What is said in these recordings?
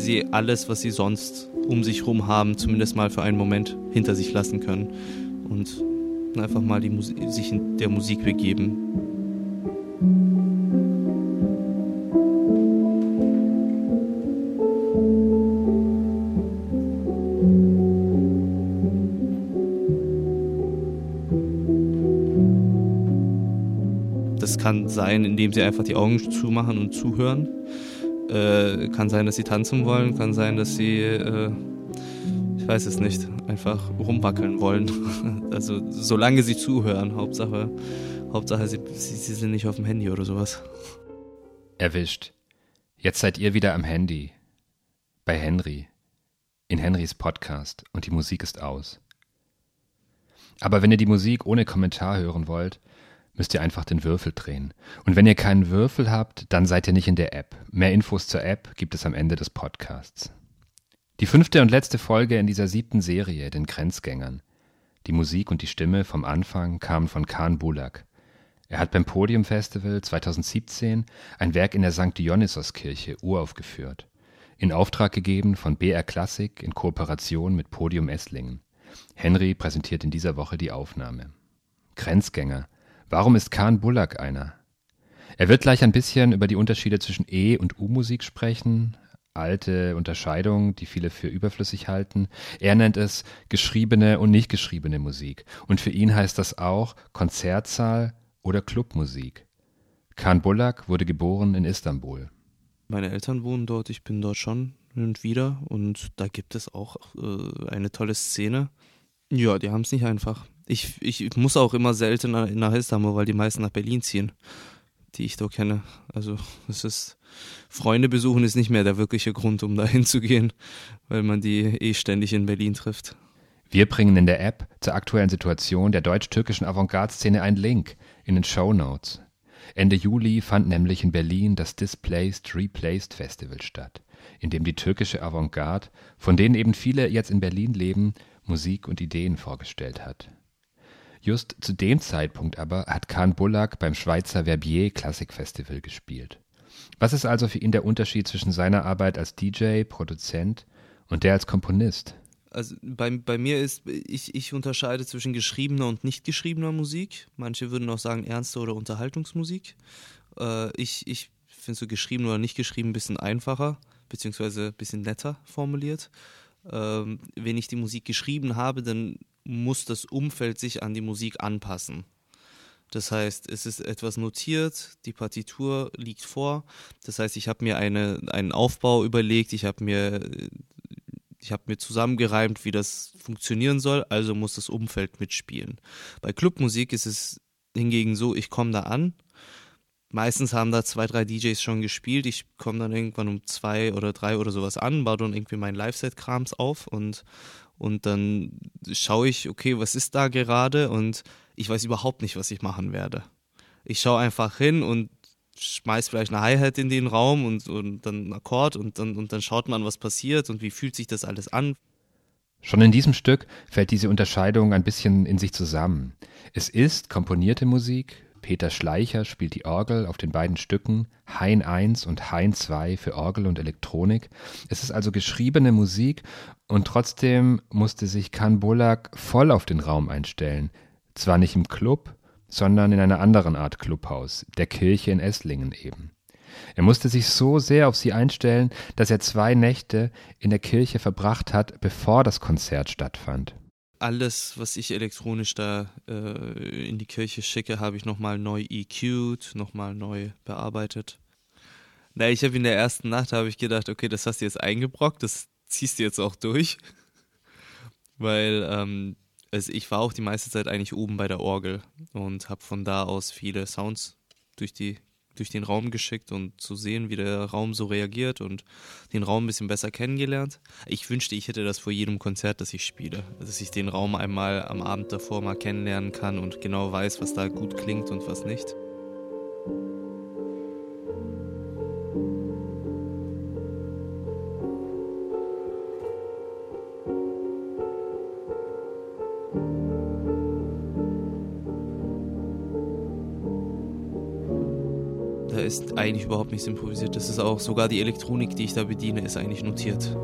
sie alles, was sie sonst um sich herum haben, zumindest mal für einen Moment hinter sich lassen können und einfach mal die sich in der Musik begeben. Das kann sein, indem sie einfach die Augen zumachen und zuhören. Äh, kann sein, dass sie tanzen wollen, kann sein, dass sie, äh, ich weiß es nicht, einfach rumwackeln wollen. Also solange sie zuhören, Hauptsache, Hauptsache sie, sie, sie sind nicht auf dem Handy oder sowas. Erwischt. Jetzt seid ihr wieder am Handy. Bei Henry. In Henrys Podcast und die Musik ist aus. Aber wenn ihr die Musik ohne Kommentar hören wollt, müsst ihr einfach den Würfel drehen. Und wenn ihr keinen Würfel habt, dann seid ihr nicht in der App. Mehr Infos zur App gibt es am Ende des Podcasts. Die fünfte und letzte Folge in dieser siebten Serie, den Grenzgängern. Die Musik und die Stimme vom Anfang kamen von Khan Bulak. Er hat beim Podium Festival 2017 ein Werk in der St. Dionysos-Kirche uraufgeführt. In Auftrag gegeben von BR Classic in Kooperation mit Podium Esslingen. Henry präsentiert in dieser Woche die Aufnahme. Grenzgänger, Warum ist Khan Bullock einer? Er wird gleich ein bisschen über die Unterschiede zwischen E- und U-Musik sprechen, alte Unterscheidung, die viele für überflüssig halten. Er nennt es geschriebene und nicht geschriebene Musik. Und für ihn heißt das auch Konzertsaal oder Clubmusik. Khan Bullock wurde geboren in Istanbul. Meine Eltern wohnen dort, ich bin dort schon und wieder und da gibt es auch äh, eine tolle Szene. Ja, die haben es nicht einfach. Ich, ich muss auch immer seltener nach Istanbul, weil die meisten nach Berlin ziehen, die ich dort kenne. Also es ist Freunde besuchen ist nicht mehr der wirkliche Grund, um da hinzugehen, weil man die eh ständig in Berlin trifft. Wir bringen in der App zur aktuellen Situation der deutsch-türkischen Avantgarde-Szene einen Link in den Show Notes. Ende Juli fand nämlich in Berlin das Displaced Replaced Festival statt, in dem die türkische Avantgarde, von denen eben viele jetzt in Berlin leben, Musik und Ideen vorgestellt hat. Just zu dem Zeitpunkt aber hat Khan Bullock beim Schweizer Verbier Klassikfestival gespielt. Was ist also für ihn der Unterschied zwischen seiner Arbeit als DJ, Produzent und der als Komponist? Also bei, bei mir ist, ich, ich unterscheide zwischen geschriebener und nicht geschriebener Musik. Manche würden auch sagen ernste oder Unterhaltungsmusik. Äh, ich ich finde so geschrieben oder nicht geschrieben ein bisschen einfacher, beziehungsweise ein bisschen netter formuliert. Ähm, wenn ich die Musik geschrieben habe, dann muss das Umfeld sich an die Musik anpassen. Das heißt, es ist etwas notiert, die Partitur liegt vor. Das heißt, ich habe mir eine, einen Aufbau überlegt, ich habe mir, hab mir zusammengereimt, wie das funktionieren soll, also muss das Umfeld mitspielen. Bei Clubmusik ist es hingegen so, ich komme da an. Meistens haben da zwei, drei DJs schon gespielt. Ich komme dann irgendwann um zwei oder drei oder sowas an, baue dann irgendwie meinen Live-Set-Krams auf und und dann schaue ich, okay, was ist da gerade und ich weiß überhaupt nicht, was ich machen werde. Ich schaue einfach hin und schmeiß vielleicht eine Hi-Hat in den Raum und, und dann einen Akkord und dann, und dann schaut man, was passiert und wie fühlt sich das alles an. Schon in diesem Stück fällt diese Unterscheidung ein bisschen in sich zusammen. Es ist komponierte Musik, Peter Schleicher spielt die Orgel auf den beiden Stücken Hein 1 und Hein 2 für Orgel und Elektronik. Es ist also geschriebene Musik und trotzdem musste sich Kan Bulak voll auf den Raum einstellen. Zwar nicht im Club, sondern in einer anderen Art Clubhaus, der Kirche in Esslingen eben. Er musste sich so sehr auf sie einstellen, dass er zwei Nächte in der Kirche verbracht hat, bevor das Konzert stattfand alles, was ich elektronisch da äh, in die Kirche schicke, habe ich nochmal neu EQ'd, nochmal neu bearbeitet. Na, ich habe in der ersten Nacht habe ich gedacht, okay, das hast du jetzt eingebrockt, das ziehst du jetzt auch durch. Weil ähm, also ich war auch die meiste Zeit eigentlich oben bei der Orgel und habe von da aus viele Sounds durch die durch den Raum geschickt und zu sehen, wie der Raum so reagiert und den Raum ein bisschen besser kennengelernt. Ich wünschte, ich hätte das vor jedem Konzert, das ich spiele, dass ich den Raum einmal am Abend davor mal kennenlernen kann und genau weiß, was da gut klingt und was nicht. Ist eigentlich überhaupt nichts improvisiert. Das ist auch sogar die Elektronik, die ich da bediene, ist eigentlich notiert.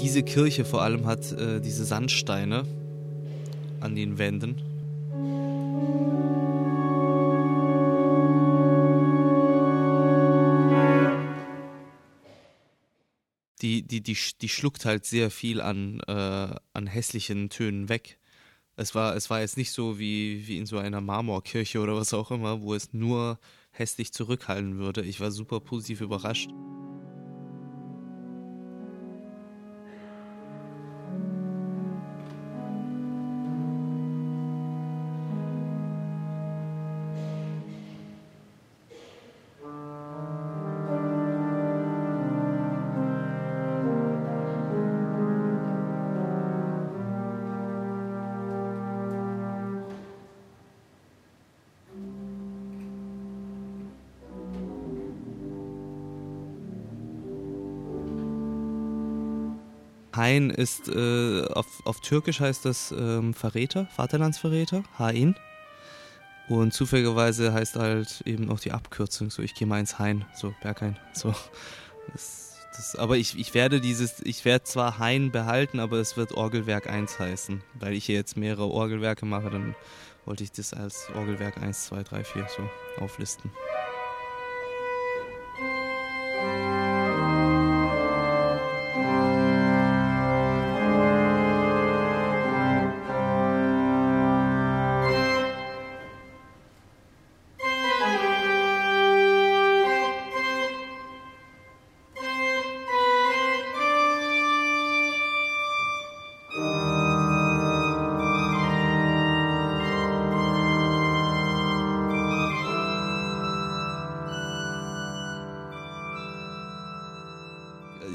Diese Kirche vor allem hat äh, diese Sandsteine an den Wänden. Die, die, die, die schluckt halt sehr viel an, äh, an hässlichen Tönen weg. Es war, es war jetzt nicht so wie, wie in so einer Marmorkirche oder was auch immer, wo es nur hässlich zurückhallen würde. Ich war super positiv überrascht. Hain ist, äh, auf, auf Türkisch heißt das ähm, Verräter, Vaterlandsverräter, Hain. Und zufälligerweise heißt halt eben auch die Abkürzung, so ich gehe mal ins Hain, so Berghain, so. Das, das, aber ich, ich werde dieses, ich werde zwar Hain behalten, aber es wird Orgelwerk 1 heißen. Weil ich hier jetzt mehrere Orgelwerke mache, dann wollte ich das als Orgelwerk 1, 2, 3, 4 so auflisten.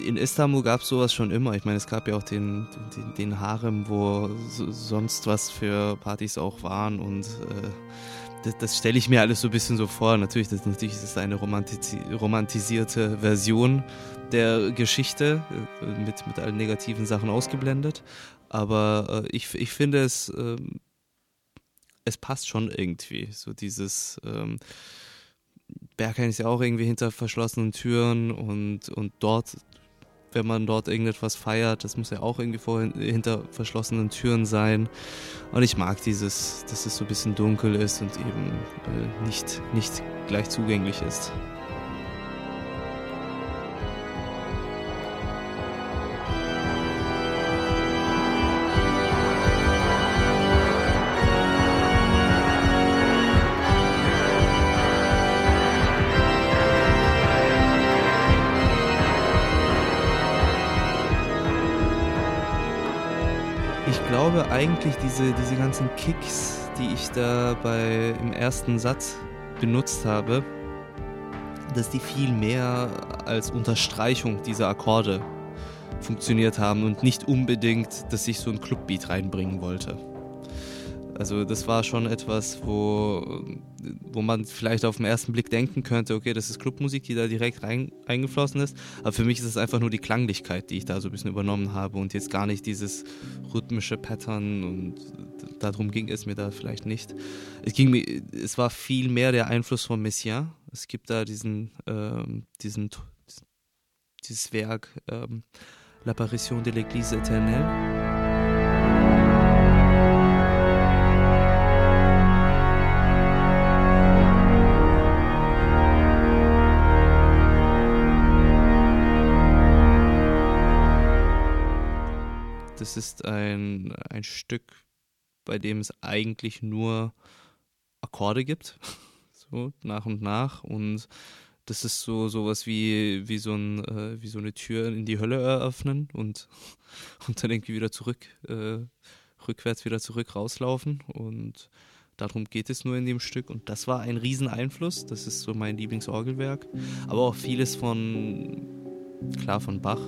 In Istanbul gab es sowas schon immer. Ich meine, es gab ja auch den, den, den Harem, wo so, sonst was für Partys auch waren und äh, das, das stelle ich mir alles so ein bisschen so vor. Natürlich, das, natürlich ist es eine romantisi romantisierte Version der Geschichte äh, mit, mit allen negativen Sachen ausgeblendet. Aber äh, ich, ich finde es, äh, es passt schon irgendwie. So dieses ähm, Berghain ist ja auch irgendwie hinter verschlossenen Türen und, und dort wenn man dort irgendetwas feiert. Das muss ja auch irgendwie vor, hinter verschlossenen Türen sein. Und ich mag dieses, dass es so ein bisschen dunkel ist und eben äh, nicht, nicht gleich zugänglich ist. Eigentlich, diese, diese ganzen Kicks, die ich da bei, im ersten Satz benutzt habe, dass die viel mehr als Unterstreichung dieser Akkorde funktioniert haben und nicht unbedingt, dass ich so ein Clubbeat reinbringen wollte. Also das war schon etwas, wo, wo man vielleicht auf den ersten Blick denken könnte, okay, das ist Clubmusik, die da direkt rein, eingeflossen ist. Aber für mich ist es einfach nur die Klanglichkeit, die ich da so ein bisschen übernommen habe und jetzt gar nicht dieses rhythmische Pattern und darum ging es mir da vielleicht nicht. Es ging mir, es war viel mehr der Einfluss von Messiaen. Es gibt da diesen, ähm, diesen, dieses Werk ähm, L'Apparition de l'Église éternelle Das ist ein, ein Stück, bei dem es eigentlich nur Akkorde gibt, so nach und nach. Und das ist so sowas wie, wie, so ein, äh, wie so eine Tür in die Hölle eröffnen und, und dann irgendwie wieder zurück, äh, rückwärts wieder zurück rauslaufen. Und darum geht es nur in dem Stück. Und das war ein Rieseneinfluss. Das ist so mein Lieblingsorgelwerk. Aber auch vieles von, klar, von Bach,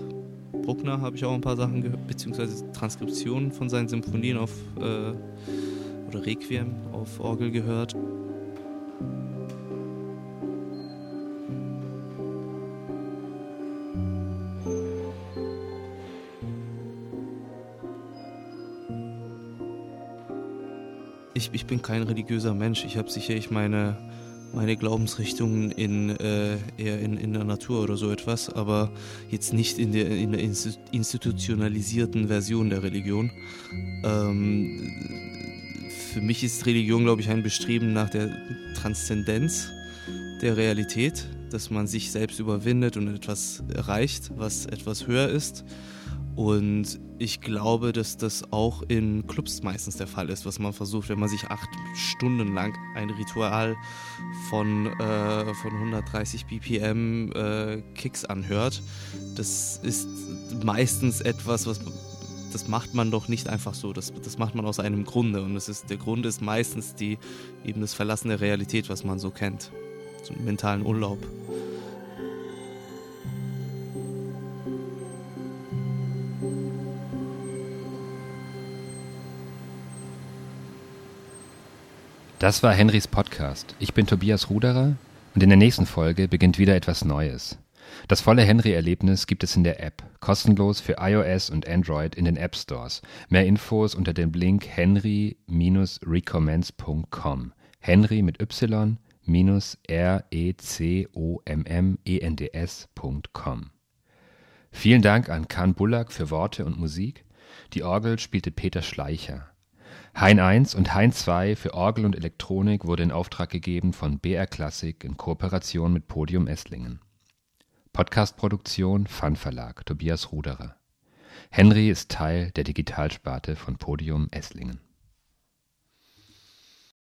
Bruckner habe ich auch ein paar Sachen gehört, beziehungsweise Transkriptionen von seinen Symphonien auf äh, oder Requiem auf Orgel gehört. Ich, ich bin kein religiöser Mensch. Ich habe sicherlich meine, meine Glaubensrichtungen in, äh, eher in, in der Natur oder so etwas, aber jetzt nicht in der, in der institutionalisierten Version der Religion. Ähm, für mich ist Religion, glaube ich, ein Bestreben nach der Transzendenz der Realität, dass man sich selbst überwindet und etwas erreicht, was etwas höher ist. Und ich glaube, dass das auch in Clubs meistens der Fall ist, was man versucht, wenn man sich acht Stunden lang ein Ritual von, äh, von 130 BPM äh, Kicks anhört. Das ist meistens etwas, was das macht man doch nicht einfach so. Das, das macht man aus einem Grunde. Und das ist, der Grund ist meistens die, eben das Verlassen der Realität, was man so kennt. So einen mentalen Urlaub. Das war Henrys Podcast. Ich bin Tobias Ruderer und in der nächsten Folge beginnt wieder etwas Neues. Das volle Henry-Erlebnis gibt es in der App, kostenlos für iOS und Android in den App Stores. Mehr Infos unter dem Link henry-recommends.com. Henry mit Y minus R-E-C-O-M-M-E-N-D-S.com. Vielen Dank an Kahn Bullack für Worte und Musik. Die Orgel spielte Peter Schleicher. Hein 1 und Hein 2 für Orgel und Elektronik wurde in Auftrag gegeben von BR Classic in Kooperation mit Podium Esslingen. Podcastproduktion Fun Verlag Tobias Ruderer. Henry ist Teil der Digitalsparte von Podium Esslingen.